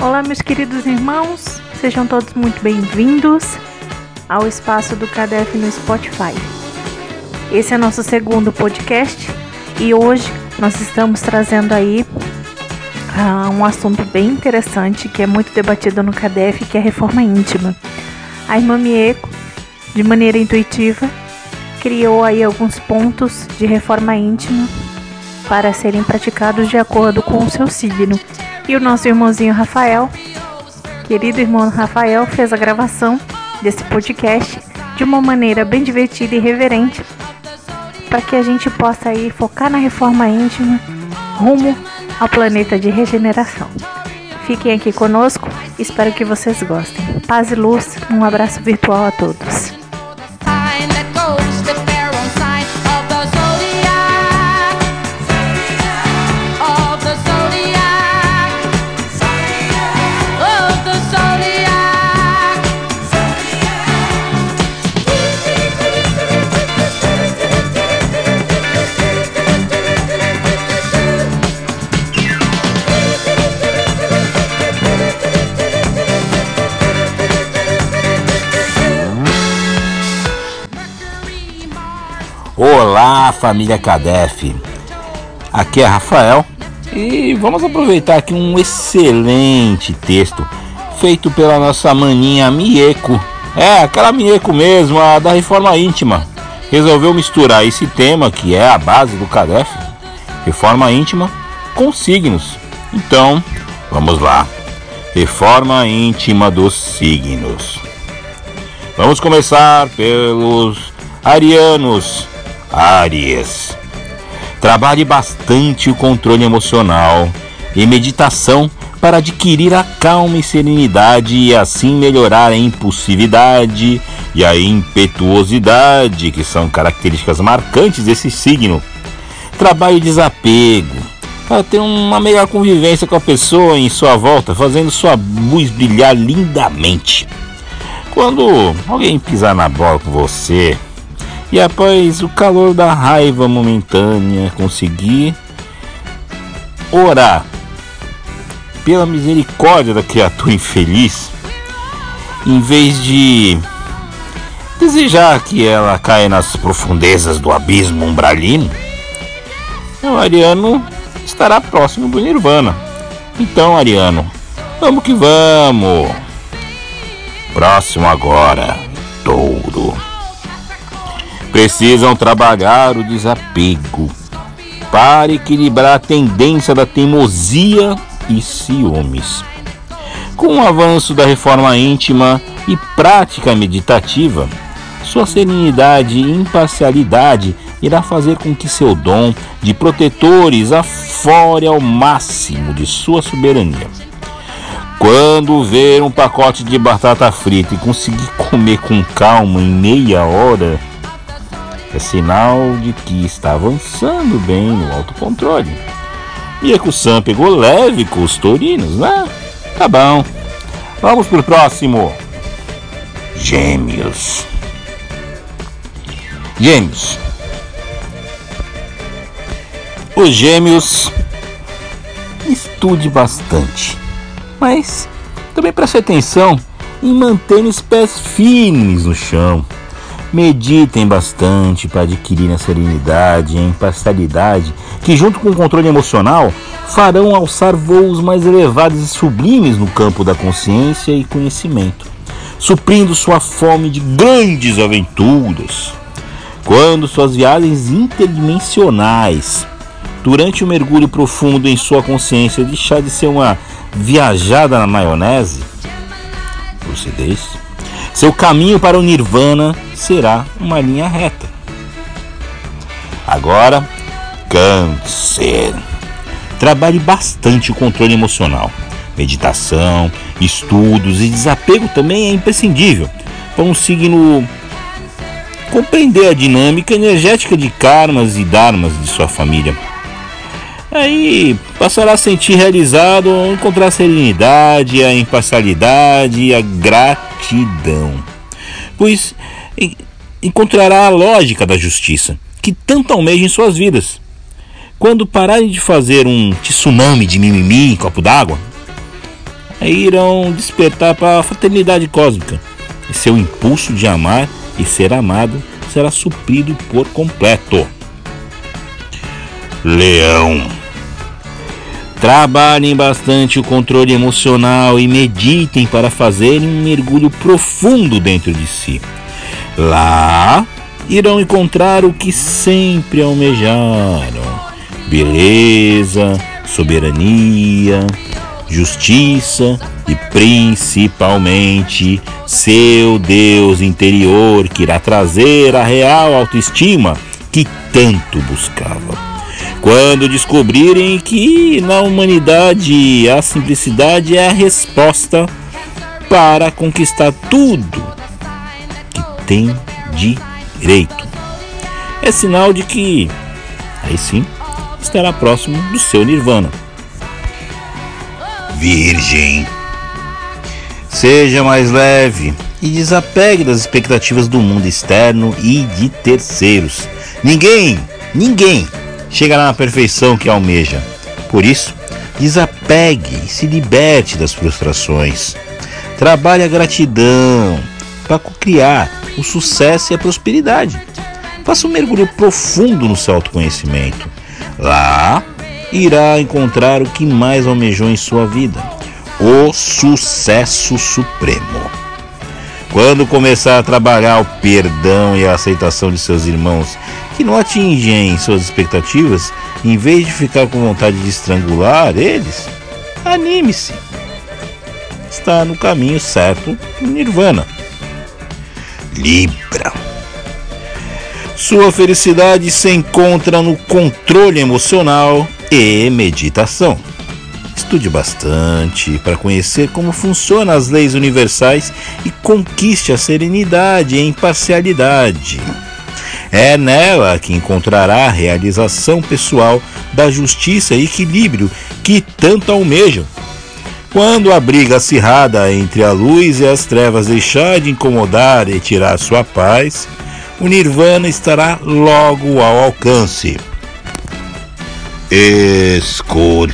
Olá, meus queridos irmãos, sejam todos muito bem-vindos ao espaço do CADEF no Spotify. Esse é nosso segundo podcast e hoje nós estamos trazendo aí uh, um assunto bem interessante que é muito debatido no CADEF, que é a reforma íntima. A irmã Mieco, de maneira intuitiva, criou aí alguns pontos de reforma íntima para serem praticados de acordo com o seu signo. E o nosso irmãozinho Rafael, querido irmão Rafael, fez a gravação desse podcast de uma maneira bem divertida e reverente para que a gente possa aí focar na reforma íntima rumo ao planeta de regeneração. Fiquem aqui conosco, espero que vocês gostem. Paz e luz, um abraço virtual a todos. Família Cadef. Aqui é Rafael e vamos aproveitar aqui um excelente texto feito pela nossa maninha Mieko. É, aquela Mieko mesmo, a da reforma íntima. Resolveu misturar esse tema que é a base do Cadef, reforma íntima, com signos. Então, vamos lá. Reforma íntima dos signos. Vamos começar pelos arianos Áries. Trabalhe bastante o controle emocional e meditação para adquirir a calma e serenidade e assim melhorar a impulsividade e a impetuosidade, que são características marcantes desse signo. Trabalhe desapego para ter uma melhor convivência com a pessoa em sua volta, fazendo sua luz brilhar lindamente. Quando alguém pisar na bola com você, e após o calor da raiva momentânea, conseguir orar pela misericórdia da criatura infeliz, em vez de desejar que ela caia nas profundezas do abismo umbralino, o Ariano estará próximo do Nirvana. Então, Ariano, vamos que vamos! Próximo agora, precisam trabalhar o desapego para equilibrar a tendência da teimosia e ciúmes. Com o avanço da reforma íntima e prática meditativa, sua serenidade e imparcialidade irá fazer com que seu dom de protetores afore ao máximo de sua soberania. Quando ver um pacote de batata frita e conseguir comer com calma em meia hora, é sinal de que está avançando bem no autocontrole. Mieko-san pegou leve com os torinos, né? Tá bom. Vamos pro próximo. Gêmeos. Gêmeos. Os gêmeos estude bastante, mas também preste atenção em manter os pés firmes no chão. Meditem bastante para adquirir a serenidade e a imparcialidade que, junto com o controle emocional, farão alçar voos mais elevados e sublimes no campo da consciência e conhecimento, suprindo sua fome de grandes aventuras. Quando suas viagens interdimensionais, durante o mergulho profundo em sua consciência, deixar de ser uma viajada na maionese, lucidez seu caminho para o Nirvana será uma linha reta. Agora, Câncer. Trabalhe bastante o controle emocional. Meditação, estudos e desapego também é imprescindível para um signo compreender a dinâmica energética de karmas e dharmas de sua família. Aí passará a sentir realizado, encontrar a serenidade, a imparcialidade e a gratidão pois encontrará a lógica da justiça que tanto almeja em suas vidas. Quando pararem de fazer um tsunami de mimimi em copo d'água, irão despertar para a fraternidade cósmica. E seu impulso de amar e ser amado será suprido por completo. Leão. Trabalhem bastante o controle emocional e meditem para fazerem um mergulho profundo dentro de si. Lá irão encontrar o que sempre almejaram: beleza, soberania, justiça e principalmente seu Deus interior que irá trazer a real autoestima que tanto buscava. Quando descobrirem que na humanidade a simplicidade é a resposta para conquistar tudo que tem direito. É sinal de que, aí sim, estará próximo do seu nirvana. Virgem. Seja mais leve e desapegue das expectativas do mundo externo e de terceiros. Ninguém, ninguém chegará na perfeição que almeja. Por isso, desapegue e se liberte das frustrações. Trabalhe a gratidão para criar o sucesso e a prosperidade. Faça um mergulho profundo no seu autoconhecimento. Lá irá encontrar o que mais almejou em sua vida: o sucesso supremo. Quando começar a trabalhar o perdão e a aceitação de seus irmãos que não atingem suas expectativas, em vez de ficar com vontade de estrangular eles, anime-se. Está no caminho certo do Nirvana. Libra. Sua felicidade se encontra no controle emocional e meditação. Estude bastante para conhecer como funcionam as leis universais e conquiste a serenidade e a imparcialidade. É nela que encontrará a realização pessoal da justiça e equilíbrio que tanto almejam. Quando a briga acirrada entre a luz e as trevas deixar de incomodar e tirar sua paz, o Nirvana estará logo ao alcance. Escorpião.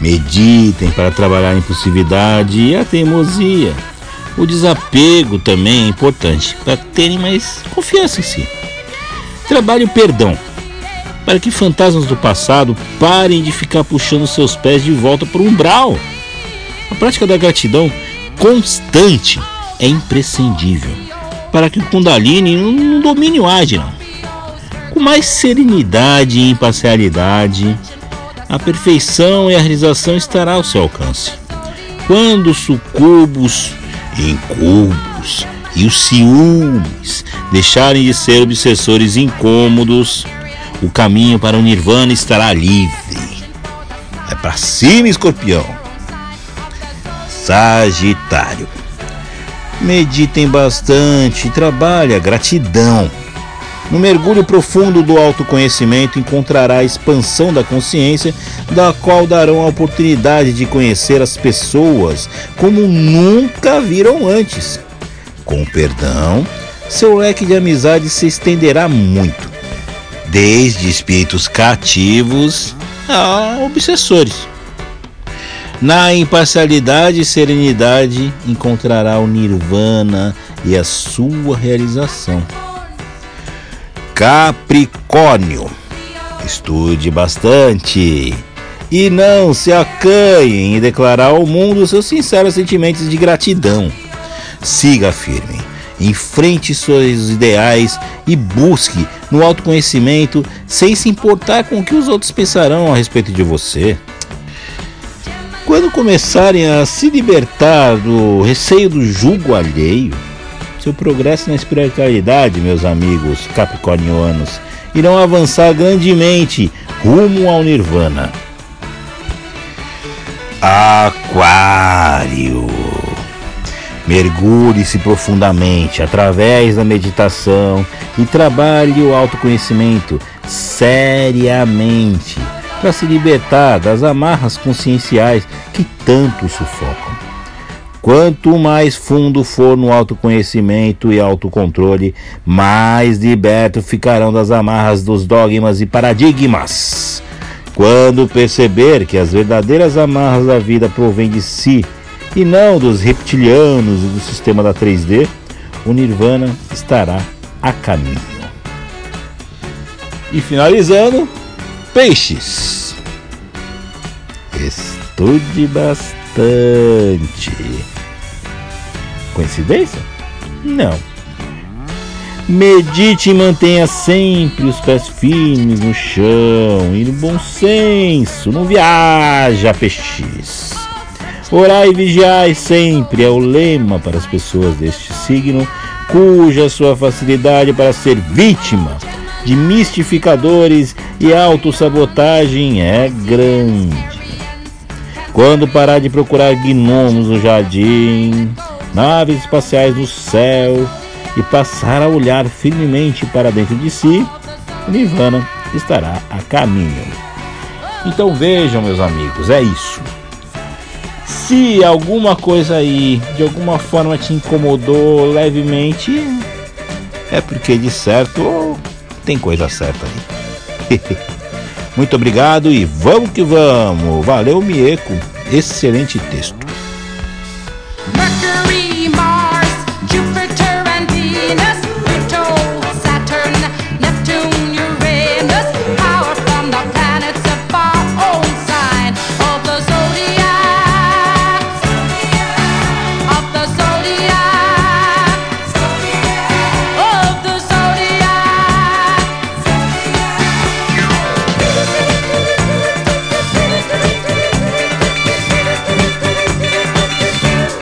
Meditem para trabalhar a impulsividade e a teimosia. O desapego também é importante para terem mais confiança em si. Trabalhe o perdão para que fantasmas do passado parem de ficar puxando seus pés de volta para o umbral. A prática da gratidão constante é imprescindível para que o Kundalini não domine o Ajna com mais serenidade e imparcialidade, a perfeição e a realização estará ao seu alcance. Quando os sucubos, incubos e os ciúmes deixarem de ser obsessores incômodos, o caminho para o nirvana estará livre. É para cima, escorpião. Sagitário. Meditem bastante, trabalhe a gratidão no mergulho profundo do autoconhecimento encontrará a expansão da consciência, da qual darão a oportunidade de conhecer as pessoas como nunca viram antes. Com perdão, seu leque de amizade se estenderá muito, desde espíritos cativos a obsessores. Na imparcialidade e serenidade encontrará o nirvana e a sua realização. Capricórnio. Estude bastante e não se acanhe em declarar ao mundo seus sinceros sentimentos de gratidão. Siga firme, enfrente seus ideais e busque no autoconhecimento sem se importar com o que os outros pensarão a respeito de você. Quando começarem a se libertar do receio do julgo alheio, seu progresso na espiritualidade, meus amigos capricornianos, irão avançar grandemente rumo ao Nirvana. Aquário. Mergulhe-se profundamente através da meditação e trabalhe o autoconhecimento seriamente para se libertar das amarras conscienciais que tanto sufocam. Quanto mais fundo for no autoconhecimento e autocontrole, mais libertos ficarão das amarras dos dogmas e paradigmas Quando perceber que as verdadeiras amarras da vida provêm de si e não dos reptilianos e do sistema da 3D, o Nirvana estará a caminho. E finalizando, peixes. Estude bastante. Coincidência? Não. Medite e mantenha sempre os pés firmes no chão e no bom senso. Não viaja, peixes. Orai e vigiai sempre é o lema para as pessoas deste signo, cuja sua facilidade para ser vítima de mistificadores e autossabotagem é grande. Quando parar de procurar gnomos no jardim, naves espaciais no céu e passar a olhar firmemente para dentro de si, Nirvana estará a caminho. Então vejam, meus amigos, é isso. Se alguma coisa aí de alguma forma te incomodou levemente, é porque de certo tem coisa certa aí. Muito obrigado e vamos que vamos. Valeu, Mieco. Excelente texto.